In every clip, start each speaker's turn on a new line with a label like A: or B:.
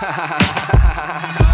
A: Ha ha ha ha ha ha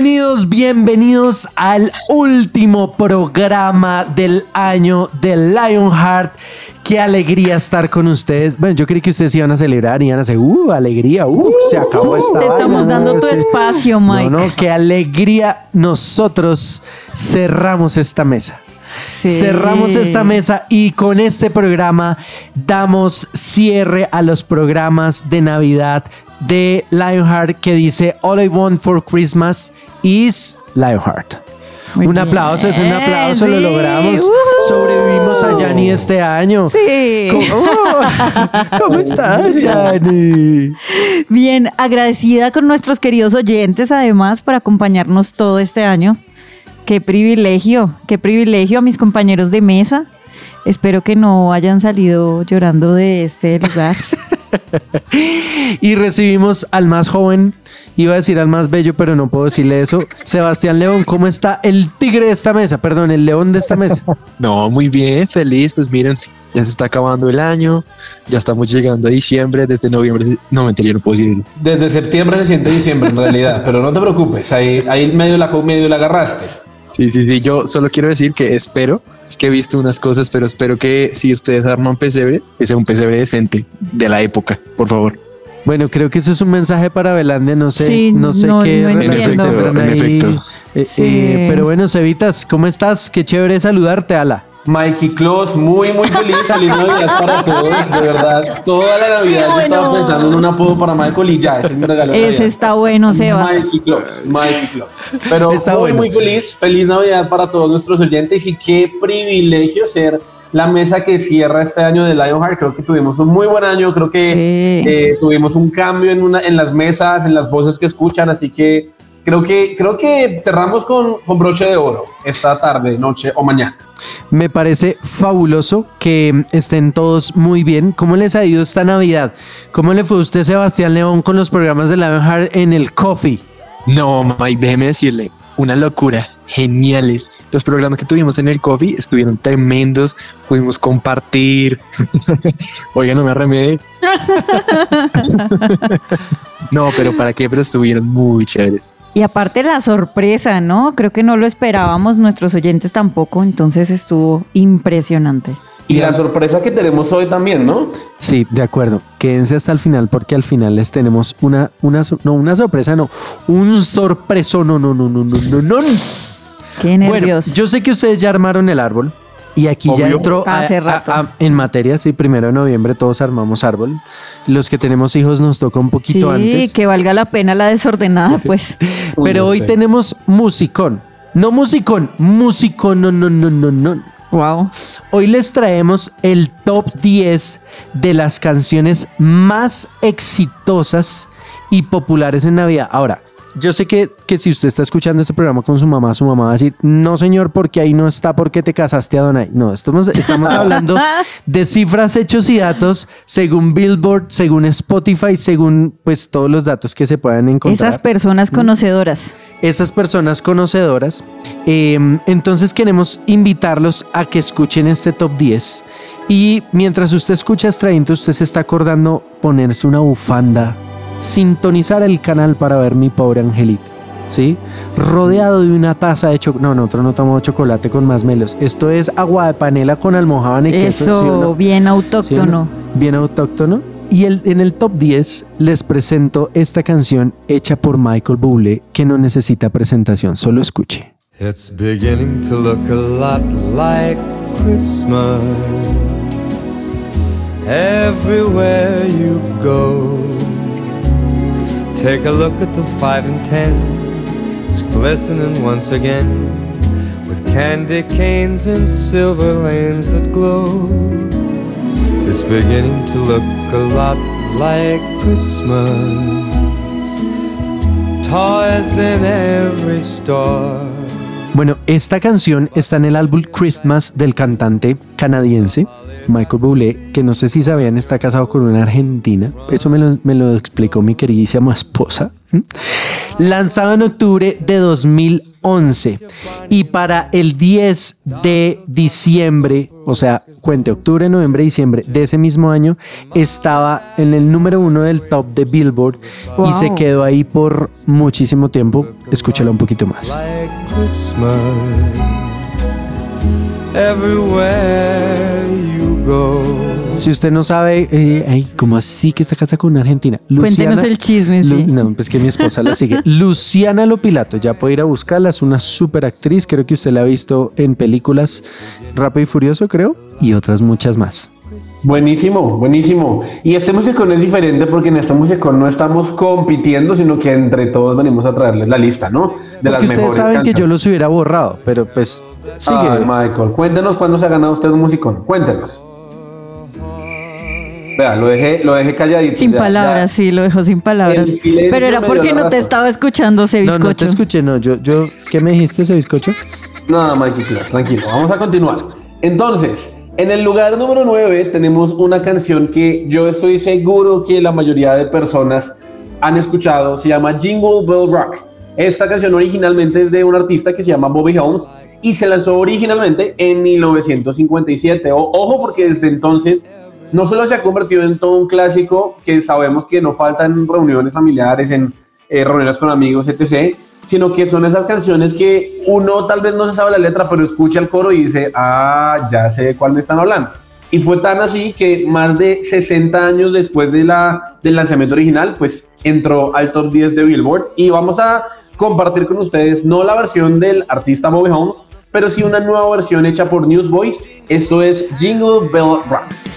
B: Bienvenidos, bienvenidos al último programa del año de Lionheart. Qué alegría estar con ustedes. Bueno, yo creí que ustedes iban a celebrar y iban a decir, uh, alegría, uh, se acabó esta
C: Te estamos
B: vaina".
C: dando tu
B: Sí.
C: espacio, Mike.
B: No, no, qué alegría. Nosotros cerramos esta mesa.
C: Sí.
B: Cerramos esta mesa y con este programa damos cierre a los programas de Navidad de Lionheart que dice All I Want for Christmas is Lionheart.
C: Muy
B: un
C: bien,
B: aplauso, es un aplauso, lo logramos.
C: Ujú.
B: Sobrevivimos a Yanni este año.
C: Sí.
B: ¿Cómo, Oh, ¿Cómo estás, Yanni?
C: Bien, agradecida con nuestros queridos oyentes, además, por acompañarnos todo este año. Qué privilegio, qué privilegio a mis compañeros de mesa. Espero que no hayan salido llorando de este lugar.
B: Y recibimos al más joven, iba a decir al más bello, pero no puedo decirle eso. Sebastián León, ¿cómo está el tigre de esta mesa? Perdón, el león de esta mesa.
D: No, muy bien, feliz. Pues miren, ya se está acabando el año, ya estamos llegando a diciembre, desde noviembre. No, mentira, no puedo decir.
E: Desde septiembre se siente diciembre en realidad, pero no te preocupes, ahí, ahí medio la medio la agarraste.
D: Sí, sí, sí. Yo solo quiero decir que espero, es que he visto unas cosas, pero espero que si ustedes arman pesebre, que sea un pesebre decente de la época, por favor.
B: Bueno, creo que eso es un mensaje para Belandia, no sé,
C: Sí,
B: no sé
C: no-
B: qué
C: no
D: efecto,
B: ahí.
D: efecto.
B: Eh,
C: Sí.
B: eh, pero bueno, Cevitas, ¿cómo estás? Qué chévere saludarte, Ala.
E: Mikey Claus, muy muy feliz, feliz Navidad para todos, de verdad. Toda la Navidad yo estaba pensando en un apodo para Michael y ya, ese es mi regalo.
C: Ese
E: Navidad.
C: está bueno, Sebas.
E: Mikey Claus, Mikey Claus. Pero
B: Está
E: muy,
B: bueno.
E: muy feliz, feliz Navidad para todos nuestros oyentes y qué privilegio ser la mesa que cierra este año de Lionheart. Creo que tuvimos un muy buen año, creo que
C: Sí.
E: eh, tuvimos un cambio en, una, en las mesas, en las voces que escuchan, así que creo que, creo que cerramos con, con broche de oro esta tarde, noche o mañana.
B: Me parece fabuloso que estén todos muy bien. ¿Cómo les ha ido esta Navidad? ¿Cómo le fue a usted, Sebastián León, con los programas de Lionheart en el Coffee?
D: No, Mike, déjeme decirle, una locura, geniales. Los programas que tuvimos en el coffee estuvieron tremendos, pudimos compartir. Oiga, no me arremede. no, pero para qué, pero estuvieron muy chéveres.
C: Y aparte la sorpresa, ¿no? Creo que no lo esperábamos, nuestros oyentes tampoco, entonces estuvo impresionante.
E: Y la sorpresa que tenemos hoy también, ¿no?
B: Sí, de acuerdo. Quédense hasta el final porque al final les tenemos una, una, no, una sorpresa, no, un sorpreso, no, no, no, no, no, no, no.
C: Qué
B: Bueno,
C: nervios.
B: yo sé que ustedes ya armaron el árbol y aquí ya entró a-
C: Hace
B: a-
C: rato.
B: a- en materia, sí, primero de noviembre todos armamos árbol. Los que tenemos hijos nos toca un
C: sí,
B: poquito antes.
C: que valga la pena la desordenada, pues.
B: Pero
E: Uy,
B: hoy
E: sé.
B: tenemos musicón. No musicón, musicón, no, no, no, no, no.
C: Wow.
B: Hoy les traemos el top 10 de las canciones más exitosas y populares en Navidad. Ahora, yo sé que, que si usted está escuchando este programa con su mamá, su mamá va a decir, no señor, porque ahí no está porque te casaste a Donai. No, estamos, estamos hablando de cifras, hechos y datos según Billboard, según Spotify, según pues todos los datos que se puedan encontrar
C: Esas personas conocedoras.
B: esas personas conocedoras. Eh, entonces queremos invitarlos a que escuchen este top 10. Y mientras usted escucha Extraínto, usted se está acordando ponerse una bufanda, sintonizar el canal para ver mi pobre angelito. ¿Sí? Rodeado de una taza de chocolate. No, nosotros no tomamos chocolate con más melos. Esto es agua de panela con almojábana y queso.
C: Eso,
B: ¿sí o no?
C: bien
B: ¿Sí o
C: autóctono.
B: no? Bien autóctono. Y el- en el top 10 les presento esta canción hecha por Michael Bublé que no necesita presentación, solo escuche.
F: It's beginning to look a lot like Christmas everywhere you go. Take a look at the five and ten. It's glistening once again with candy canes and silver lanes that glow. It's beginning to look a lot like Christmas. Toys in every store.
B: Bueno, esta canción está en el álbum Christmas del cantante canadiense Michael Bublé, que no sé si sabían está casado con una argentina. Eso me lo, me lo explicó mi queridísima esposa. Lanzado en octubre de 2011 y para el 10 de diciembre, o sea, cuente octubre, noviembre, diciembre de ese mismo año, estaba en el número uno del top de Billboard y se quedó ahí por muchísimo tiempo. Escúchala un poquito más.
F: Everywhere you.
B: Si usted no sabe, eh, ay, ¿cómo así que está casada con una argentina?
C: Cuéntenos el chisme,
B: Lu-
C: sí.
B: No, pues que mi esposa la sigue. Luciana Lopilato, ya puede ir a buscarla, es una súper actriz, creo que usted la ha visto en películas Rápido y Furioso, creo, y otras muchas más.
E: Buenísimo, buenísimo. Y este musicón es diferente porque en este musicón no estamos compitiendo, sino que entre todos venimos a traerles la lista, ¿no? De
B: Porque ustedes saben que yo los hubiera borrado, pero pues sigue.
E: Ay, Michael, cuéntenos cuándo se ha ganado usted un musicón. Cuéntenos. Vea, lo dejé, lo dejé calladito.
C: Sin
E: ya,
C: palabras,
E: ya.
C: sí, lo dejó sin palabras. Pero era porque no te estaba escuchando ese
B: no, no te
C: bizcocho.
B: escuché, no, yo, yo, ¿qué me dijiste ese bizcocho?
E: No, Mikey, claro, tranquilo. Vamos a continuar. Entonces, en el lugar número 9 tenemos una canción que yo estoy seguro que la mayoría de personas han escuchado. Se llama Jingle Bell Rock. Esta canción originalmente es de un artista que se llama Bobby Holmes y se lanzó originalmente en 1957. O- ojo porque desde entonces no solo se ha convertido en todo un clásico que sabemos que no faltan reuniones familiares, en eh, reuniones con amigos, etc., sino que son esas canciones que uno tal vez no se sabe la letra, pero escucha el coro y dice, ah, ya sé de cuál me están hablando. Y fue tan así que más de 60 años después de la, del lanzamiento original, pues entró al top 10 de Billboard y vamos a compartir con ustedes no la versión del artista Bobby Holmes, pero sí una nueva versión hecha por Newsboys. Esto es Jingle Bell Rock.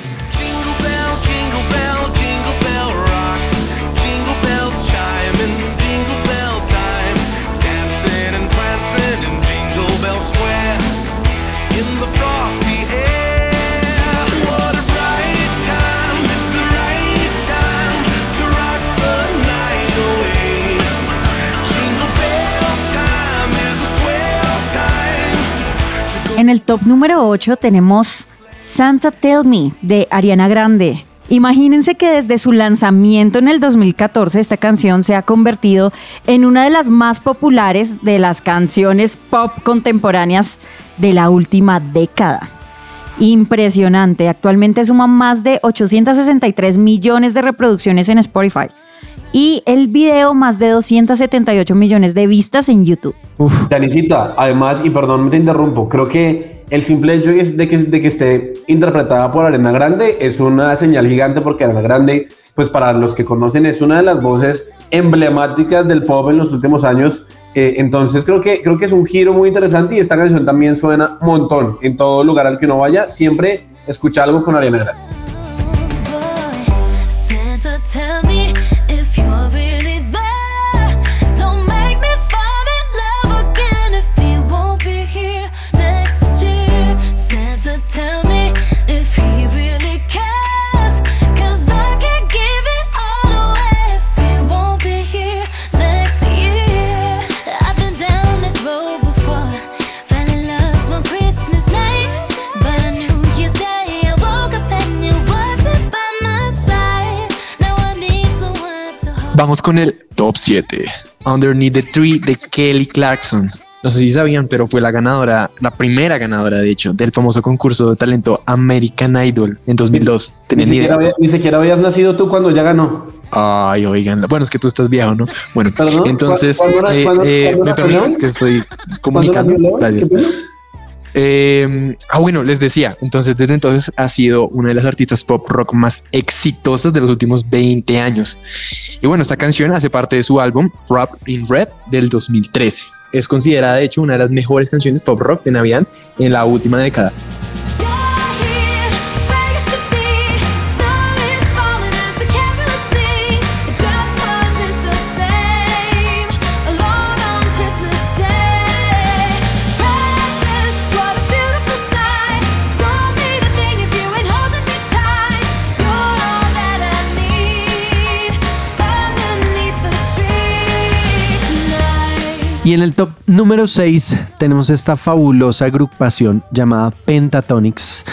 C: Top número 8 tenemos Santa Tell Me de Ariana Grande. Imagínense que desde su lanzamiento en el 2014 esta canción se ha convertido en una de las más populares de las canciones pop contemporáneas de la última década. Impresionante, actualmente suma más de 863 millones de reproducciones en Spotify y el video más de 278 millones de vistas en YouTube.
B: Uf,
E: Danicita, además, y perdón, me te interrumpo, creo que el simple hecho de que, de que esté interpretada por Arena Grande es una señal gigante porque Arena Grande, pues para los que conocen, es una de las voces emblemáticas del pop en los últimos años. Eh, entonces creo que, creo que es un giro muy interesante y esta canción también suena un montón en todo lugar al que uno vaya. Siempre escucha algo con Ariana Grande.
D: Vamos con el top 7. Underneath the Tree de Kelly Clarkson. No sé si sabían, pero fue la ganadora, la primera ganadora, de hecho, del famoso concurso de talento American Idol en 2002.
E: Ni
D: ¿Tenían ni
E: siquiera, había- ni siquiera habías nacido tú cuando ya ganó.
D: Ay, oigan. Bueno, es que tú estás viejo, ¿no? Bueno,
E: Perdón,
D: entonces,
E: ¿cu- cuándo
D: eh,
E: cuándo-
D: eh,
E: cuándo
D: ¿me permites que estoy
E: ¿Cuándo
D: comunicando? Gracias. Eh, ah, bueno, les decía, entonces desde entonces ha sido una de las artistas pop rock más exitosas de los últimos 20 años. Y bueno, esta canción hace parte de su álbum Rap in Red del 2013. Es considerada, de hecho, una de las mejores canciones pop rock de Navidad en la última década.
B: Y en el top número 6 tenemos esta fabulosa agrupación llamada Pentatonics.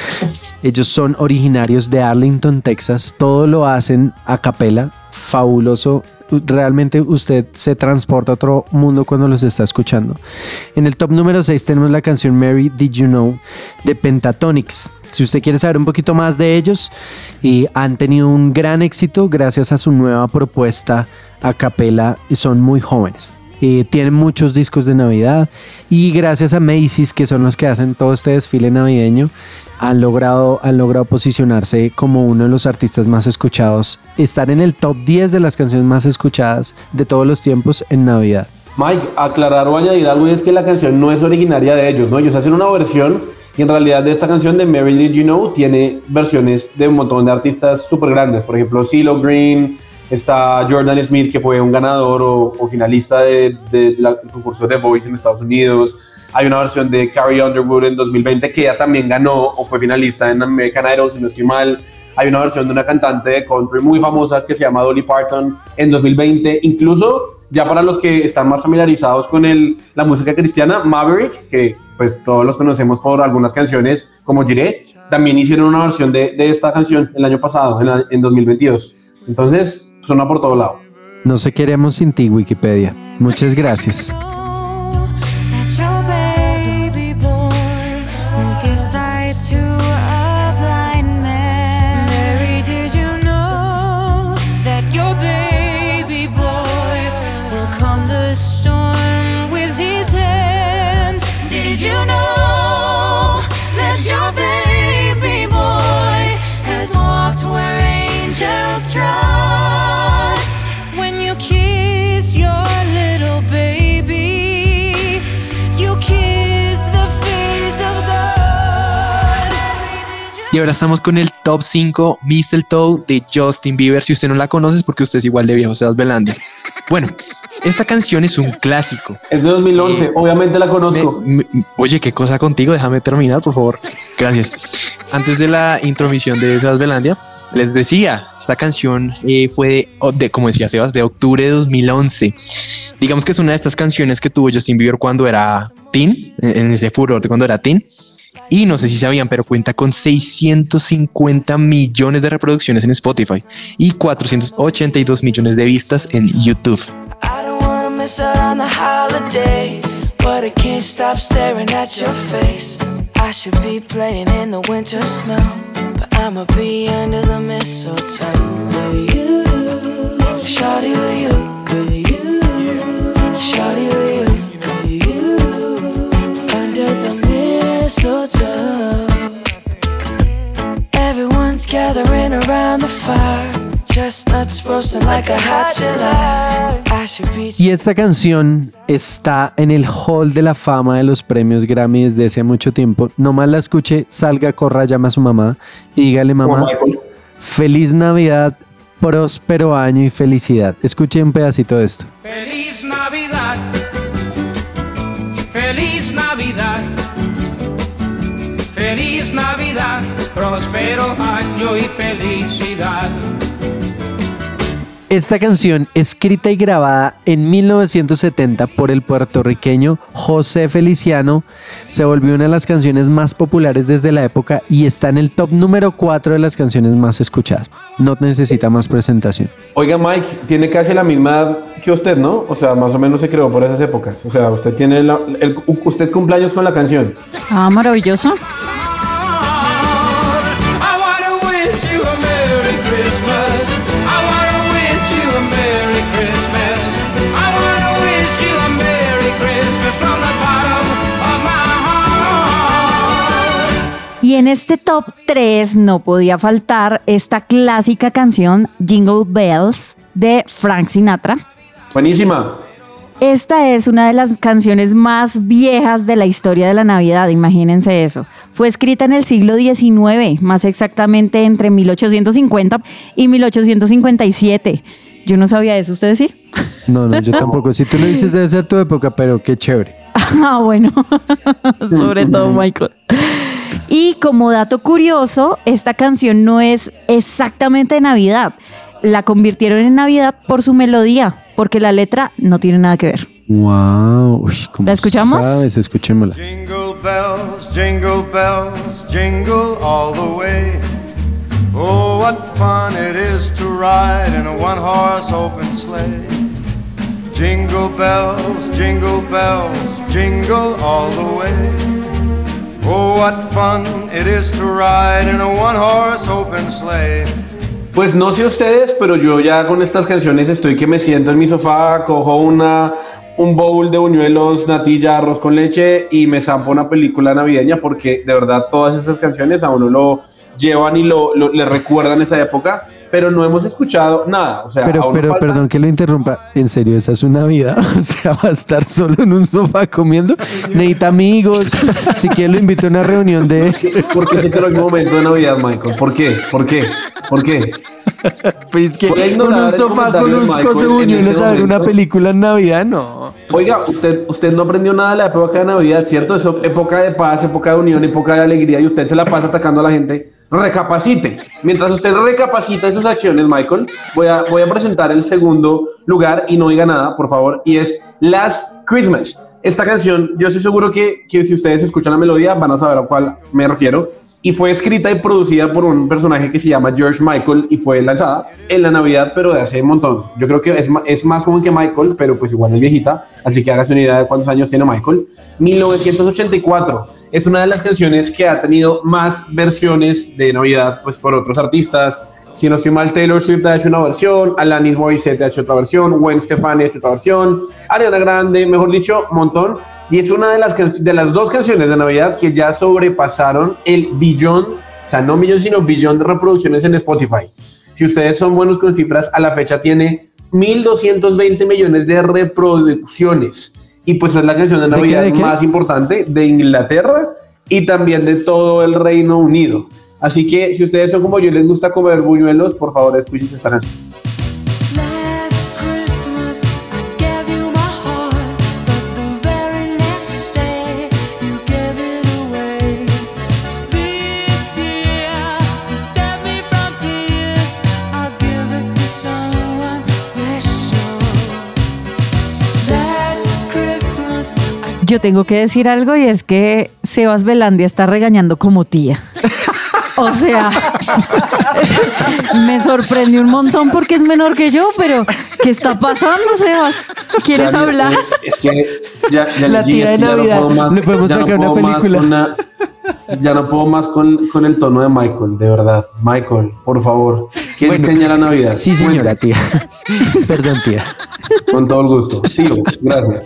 B: Ellos son originarios de Arlington, Texas. Todo lo hacen a capela. Fabuloso. Realmente usted se transporta a otro mundo cuando los está escuchando. En el top número 6 tenemos la canción Mary Did You Know de Pentatonics. Si usted quiere saber un poquito más de ellos, y han tenido un gran éxito gracias a su nueva propuesta a capela y son muy jóvenes. Eh, tienen muchos discos de Navidad y gracias a Macy's, que son los que hacen todo este desfile navideño, han logrado, han logrado posicionarse como uno de los artistas más escuchados, estar en el top 10 de las canciones más escuchadas de todos los tiempos en Navidad.
E: Mike, aclarar o añadir algo es que la canción no es originaria de ellos, ¿no? Ellos hacen una versión y en realidad de esta canción de Mary Did You Know tiene versiones de un montón de artistas súper grandes, por ejemplo, CeeLo Green, está Jordan Smith, que fue un ganador o, finalista de, concurso de Voice en Estados Unidos. Hay una versión de Carrie Underwood en 2020 que ella también ganó o fue finalista en American Idol, si no estoy mal. Hay una versión de una cantante de country muy famosa que se llama Dolly Parton en 2020. Incluso ya para los que están más familiarizados con el, la música cristiana, Maverick, que pues todos los conocemos por algunas canciones como Jiré, también hicieron una versión de, de esta canción el año pasado, en 2022. Entonces,
B: No se queremos sin ti, Wikipedia. Muchas gracias.
D: Y ahora estamos con el top 5 Mistletoe de Justin Bieber. Si usted no la conoce es porque usted es igual de viejo, Sebas Belandia. Bueno, esta canción es un clásico.
E: Es de 2011,
D: Eh,
E: obviamente la conozco.
D: me- oye, qué cosa contigo, déjame terminar, por favor. Gracias. Antes de la intromisión de Sebas Belandia, les decía, esta canción eh, fue de, como decía Sebas, de octubre de 2011. Digamos que es una de estas canciones que tuvo Justin Bieber cuando era teen, en en ese furor de cuando era teen. Y no sé si sabían, pero cuenta con 650 millones de reproducciones en Spotify y 482 millones de vistas en YouTube.
B: Y esta canción está en el hall de la fama de los premios Grammy desde hace mucho tiempo. Nomás la escuche, salga, corra, llama a su mamá y dígale, mamá, feliz Navidad, próspero año y felicidad. Escuche un pedacito de esto.
G: Feliz Navidad. Próspero año y felicidad.
B: Esta canción, escrita y grabada en 1970 por el puertorriqueño José Feliciano, se volvió una de las canciones más populares desde la época y está en el top número 4 de las canciones más escuchadas. No necesita más presentación.
E: Oiga, Mike, tiene casi la misma edad que usted, ¿no? O sea, más o menos se creó por esas épocas. O sea, usted tiene la- el, usted cumpleaños con la canción.
C: Ah, maravilloso. Y en este top 3 no podía faltar esta clásica canción Jingle Bells de Frank Sinatra.
E: Buenísima.
C: Esta es una de las canciones más viejas de la historia de la Navidad, imagínense eso. Fue escrita en el siglo XIX, más exactamente entre 1850 y 1857. Yo no sabía eso, ¿ustedes sí?
B: No, no, yo tampoco. Si tú lo dices, debe ser tu época, pero qué chévere.
C: Ah, bueno, sobre todo Michael. Y como dato curioso, esta canción no es exactamente de Navidad. La convirtieron en Navidad por su melodía, porque la letra no tiene nada que ver.
B: Wow. Uy, ¿cómo
C: ¿La escuchamos?
B: Sabes, escuchémosla.
H: Jingle bells, jingle bells, jingle all the way. Oh, what fun it is to ride in a one horse open sleigh. Jingle bells, jingle bells, jingle all the way.
E: Pues no sé ustedes, pero yo ya con estas canciones estoy que me siento en mi sofá, cojo una, un bowl de buñuelos, natilla, arroz con leche y me zampo una película navideña porque de verdad todas estas canciones a uno lo llevan y lo- le recuerdan esa época, pero no hemos escuchado nada. O sea,
B: Pero, pero,
E: falta-
B: perdón que lo interrumpa. ¿En serio esa es una vida? O sea, va a estar solo en un sofá comiendo. Necesita amigos. Si quiere lo invito a una reunión de...
E: ¿Por qué se en el momento de Navidad, Michael? ¿Por qué? ¿Por qué? ¿Por qué?
B: Pues que con un sofá con un coso buñuelos
E: este
B: a ver una película en Navidad, no.
E: Oiga, usted, usted no aprendió nada de la época de Navidad, ¿cierto? Es época de paz, época de unión, época de alegría y usted se la pasa atacando a la gente. Recapacite. Mientras usted recapacita sus acciones, Michael, voy a, presentar el segundo lugar y no diga nada, por favor, y es Last Christmas. Esta canción, yo estoy seguro que, que si ustedes escuchan la melodía van a saber a cuál me refiero. Y fue escrita y producida por un personaje que se llama George Michael y fue lanzada en la Navidad, pero de hace un montón. Yo creo que es, es más joven que Michael, pero pues igual es viejita, así que hágase una idea de cuántos años tiene Michael. 1984 es una de las canciones que ha tenido más versiones de Navidad, pues por otros artistas. Si no estoy mal, Taylor Swift ha hecho una versión, Alanis Morissette ha hecho otra versión, Gwen Stefani ha hecho otra versión, Ariana Grande, mejor dicho, montón. Y es una de las, de las dos canciones de Navidad que ya sobrepasaron el billón, o sea, no millón, sino billón de reproducciones en Spotify. Si ustedes son buenos con cifras, a la fecha tiene 1.220 millones de reproducciones. Y pues es la canción de
B: ¿De qué,
E: Navidad
B: de qué?
E: más importante de Inglaterra y también de todo el Reino Unido. Así que si ustedes son como yo y les gusta comer buñuelos, por favor escuchen esta canción.
C: Yo tengo que decir algo y es que Sebas Belandia está regañando como tía. O sea, me sorprendió un montón porque es menor que yo, pero ¿qué está pasando, Sebas? ¿Quieres
E: Ya,
C: hablar?
E: eh, Es que ya, ya
B: La tía de
E: no
B: Navidad.
E: puedo más-
B: Le podemos
E: ya no
B: una
E: puedo más
B: película.
E: con la- ya no puedo más con, con el tono de Michael, de verdad. Michael, por favor. ¿Quién
B: Bueno,
E: enseña la Navidad?
B: Sí, señora, tía. Perdón, tía.
E: Con todo el gusto. Tío, gracias.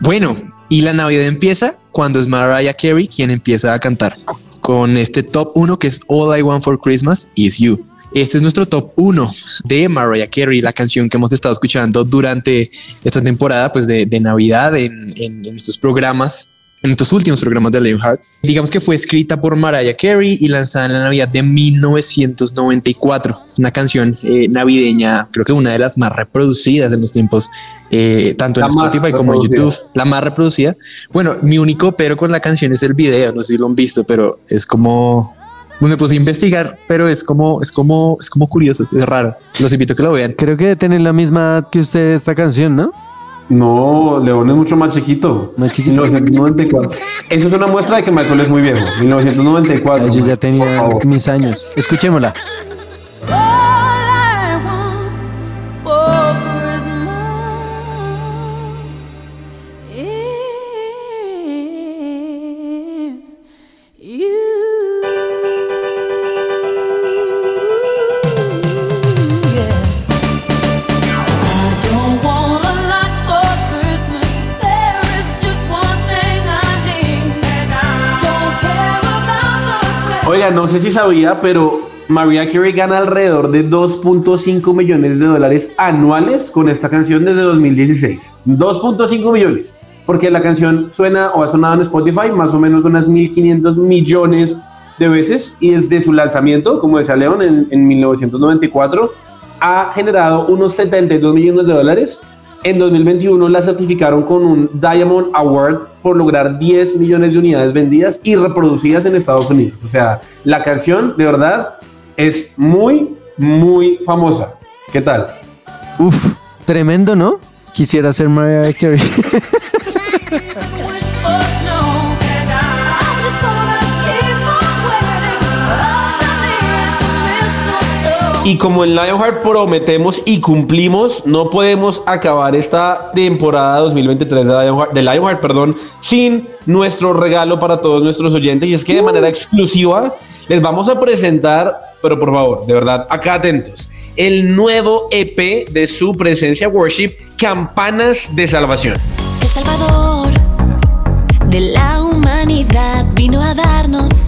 D: Bueno, y la Navidad empieza cuando es Mariah Carey quien empieza a cantar con este top 1 que es All I Want for Christmas Is You. Este es nuestro top 1 de Mariah Carey, la canción que hemos estado escuchando durante esta temporada pues de, Navidad en, en, programas, en estos últimos programas de Lionheart. Digamos que fue escrita por Mariah Carey y lanzada en la Navidad de 1994. Es una canción eh, navideña, creo que una de las más reproducidas en los tiempos, eh, tanto en
E: La más
D: Spotify como en. YouTube la más reproducida. Bueno, mi único pero con la canción es el video, no sé si lo han visto, pero es como me puse a investigar, pero es como es como es como curioso, es raro. Los invito a que lo vean.
B: Creo que tener la misma edad que usted esta canción, ¿no?
E: No, León es mucho más chiquito.
B: Más chiquito.
E: 1994. Eso es una muestra de que Michael es muy viejo. 1994.
B: Ah, yo ya tenía mis años. Escuchémosla.
E: No sé si sabía, pero Mariah Carey gana alrededor de 2.5 millones de dólares anuales con esta canción desde 2016. 2.5 millones. Porque la canción suena o ha sonado en Spotify más o menos unas 1.500 millones de veces y desde su lanzamiento, como decía León, en 1994, ha generado unos 72 millones de dólares. En 2021 la certificaron con un Diamond Award por lograr 10 millones de unidades vendidas y reproducidas en Estados Unidos. O sea, la canción de verdad es muy, muy famosa. ¿Qué tal?
B: Uf, tremendo, ¿no? Quisiera ser Mariah Carey.
E: Y como en Lionheart prometemos y cumplimos, no podemos acabar esta temporada 2023 de Lionheart, de Lionheart, perdón, sin nuestro regalo para todos nuestros oyentes. Y es que de manera exclusiva les vamos a presentar, pero por favor, de verdad, acá atentos, el nuevo EP de su presencia worship, Campanas de Salvación.
I: El Salvador de la humanidad vino a darnos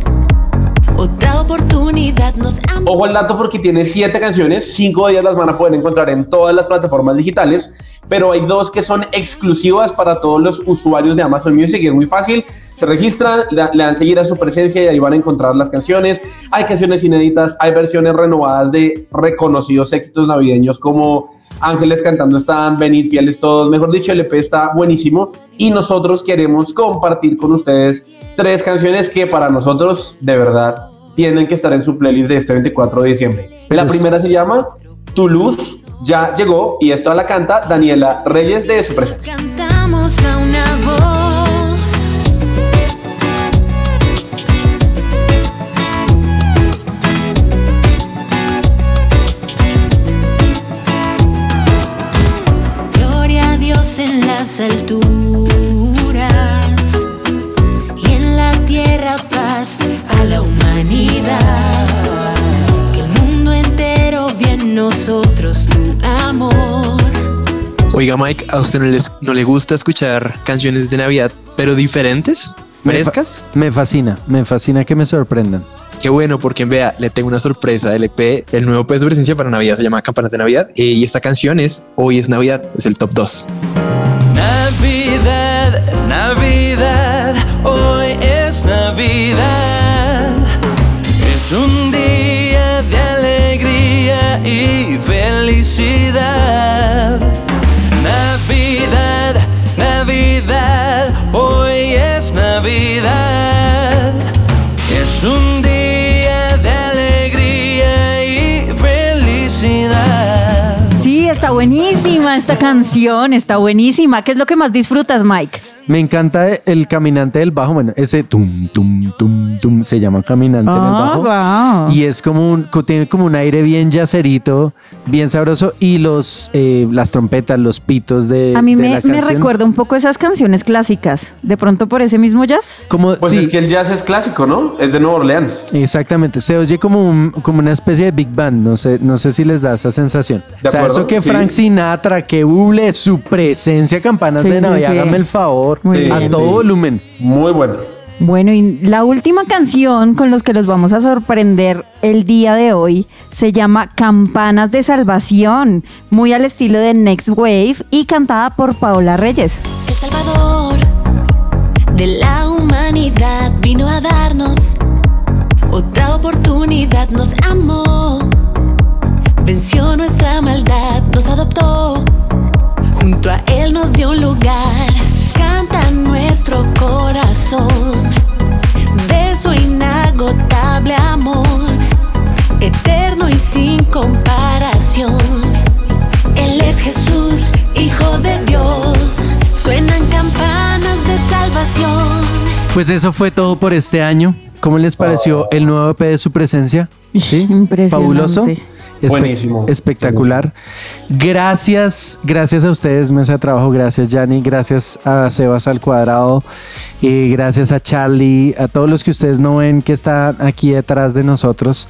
I: otra oportunidad. Nos amó.
E: Ojo al dato porque tiene siete canciones, cinco de ellas las van a poder encontrar en todas las plataformas digitales, pero hay dos que son exclusivas para todos los usuarios de Amazon Music es muy fácil. Se registran, le dan seguir a su presencia y ahí van a encontrar las canciones. Hay canciones inéditas, hay versiones renovadas de reconocidos éxitos navideños como Ángeles cantando están, Venid fieles todos. Mejor dicho, el EP está buenísimo y nosotros queremos compartir con ustedes tres canciones que para nosotros de verdad tienen que estar en su playlist de este 24 de diciembre. La
B: Pero es-
E: primera se llama Tu luz ya llegó y esto la canta Daniela Reyes de su presencia.
I: Cantamos a una
D: Oiga, Mike, ¿a usted no, les- no le gusta escuchar canciones de Navidad, pero diferentes?
B: Me fa-
D: ¿Frescas?
B: Me fascina, me fascina que me sorprendan.
D: Qué bueno, porque vea, le tengo una sorpresa del EP, el nuevo peso de presencia para Navidad, se llama Campanas de Navidad, eh, y esta canción es Hoy es Navidad, es el top 2.
A: Navidad, Navidad, hoy es Navidad. Es un día de alegría y felicidad.
C: Buenísima esta canción, está buenísima. ¿Qué es lo que más disfrutas, Mike?
B: Me encanta el caminante del bajo, bueno, ese tum, tum, tum, tum, se llama caminante en el
C: Ah,
B: bajo. Y es como un, tiene como un aire bien yacerito, bien sabroso. Y los, eh, las trompetas, los pitos de,
C: A mí
B: de
C: me,
B: la
C: me
B: canción.
C: recuerda un poco esas canciones clásicas. De pronto por ese mismo jazz.
B: Como,
E: Pues
B: sí,
E: es que el jazz es clásico, ¿no? Es de Nueva Orleans.
B: Exactamente, se oye como, un- como una especie de Big Band, no sé, no sé si les da esa sensación.
E: De
B: o sea,
E: acuerdo,
B: eso que
E: sí.
B: Frank Sinatra, que Buble, su presencia, campanas
C: Sí,
B: de Navidad,
C: sí.
B: hágame el favor,
C: Muy
B: a
E: bien.
B: todo
E: Sí.
B: volumen.
E: Muy bueno.
C: Bueno, y la última canción con los que los vamos a sorprender el día de hoy se llama Campanas de Salvación, muy al estilo de Next Wave y cantada por Paola Reyes.
I: El Salvador de la humanidad vino a darnos otra oportunidad, nos amó, venció nuestra maldad, nos adoptó, junto a Él nos dio un lugar, canta nuestro corazón
B: Pues eso fue todo por este año. ¿Cómo les pareció el nuevo EP de su presencia? ¿Sí?
C: Impresionante.
B: Fabuloso. Espe-
E: Buenísimo.
B: Espectacular. Gracias, gracias a ustedes, Mesa de Trabajo. Gracias, Yanni. Gracias a Sebas al cuadrado. Y gracias a Charlie, a todos los que ustedes no ven que están aquí detrás de nosotros,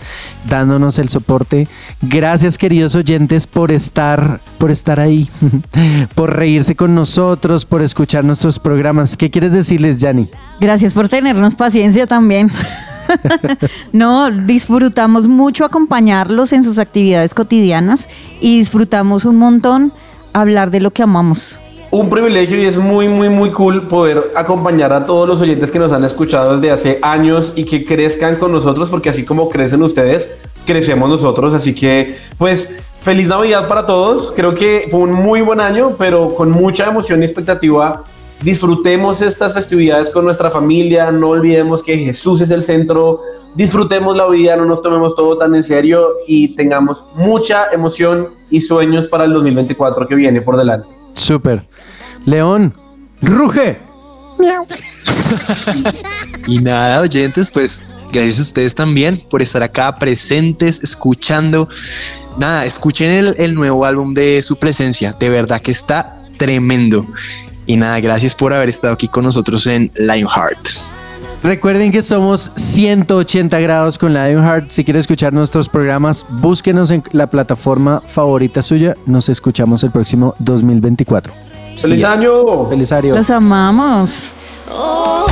B: dándonos el soporte. Gracias, queridos oyentes, por estar, por estar ahí, por reírse con nosotros, por escuchar nuestros programas. ¿Qué quieres decirles, Yanni?
C: Gracias por tenernos paciencia también. no, disfrutamos mucho acompañarlos en sus actividades cotidianas y disfrutamos un montón hablar de lo que amamos.
E: Un privilegio y es muy, muy, muy cool poder acompañar a todos los oyentes que nos han escuchado desde hace años y que crezcan con nosotros, porque así como crecen ustedes, crecemos nosotros. Así que, pues, feliz Navidad para todos. Creo que fue un muy buen año, pero con mucha emoción y expectativa. Disfrutemos estas festividades con nuestra familia, no olvidemos que Jesús es el centro, disfrutemos la vida, no nos tomemos todo tan en serio y tengamos mucha emoción y sueños para el 2024 que viene por delante.
B: Súper. León, ruge.
D: Y nada, oyentes, pues gracias a ustedes también por estar acá presentes, escuchando. Nada, escuchen el, el nuevo álbum de su presencia. De verdad que está tremendo. Y nada, gracias por haber estado aquí con nosotros en Lionheart.
B: Recuerden que somos 180 grados con Lionheart. Si quiere escuchar nuestros programas, búsquenos en la plataforma favorita suya. Nos escuchamos el próximo 2024.
E: ¡Feliz
B: Sí.
E: año!
B: Feliz año.
C: Los amamos.
I: Oh,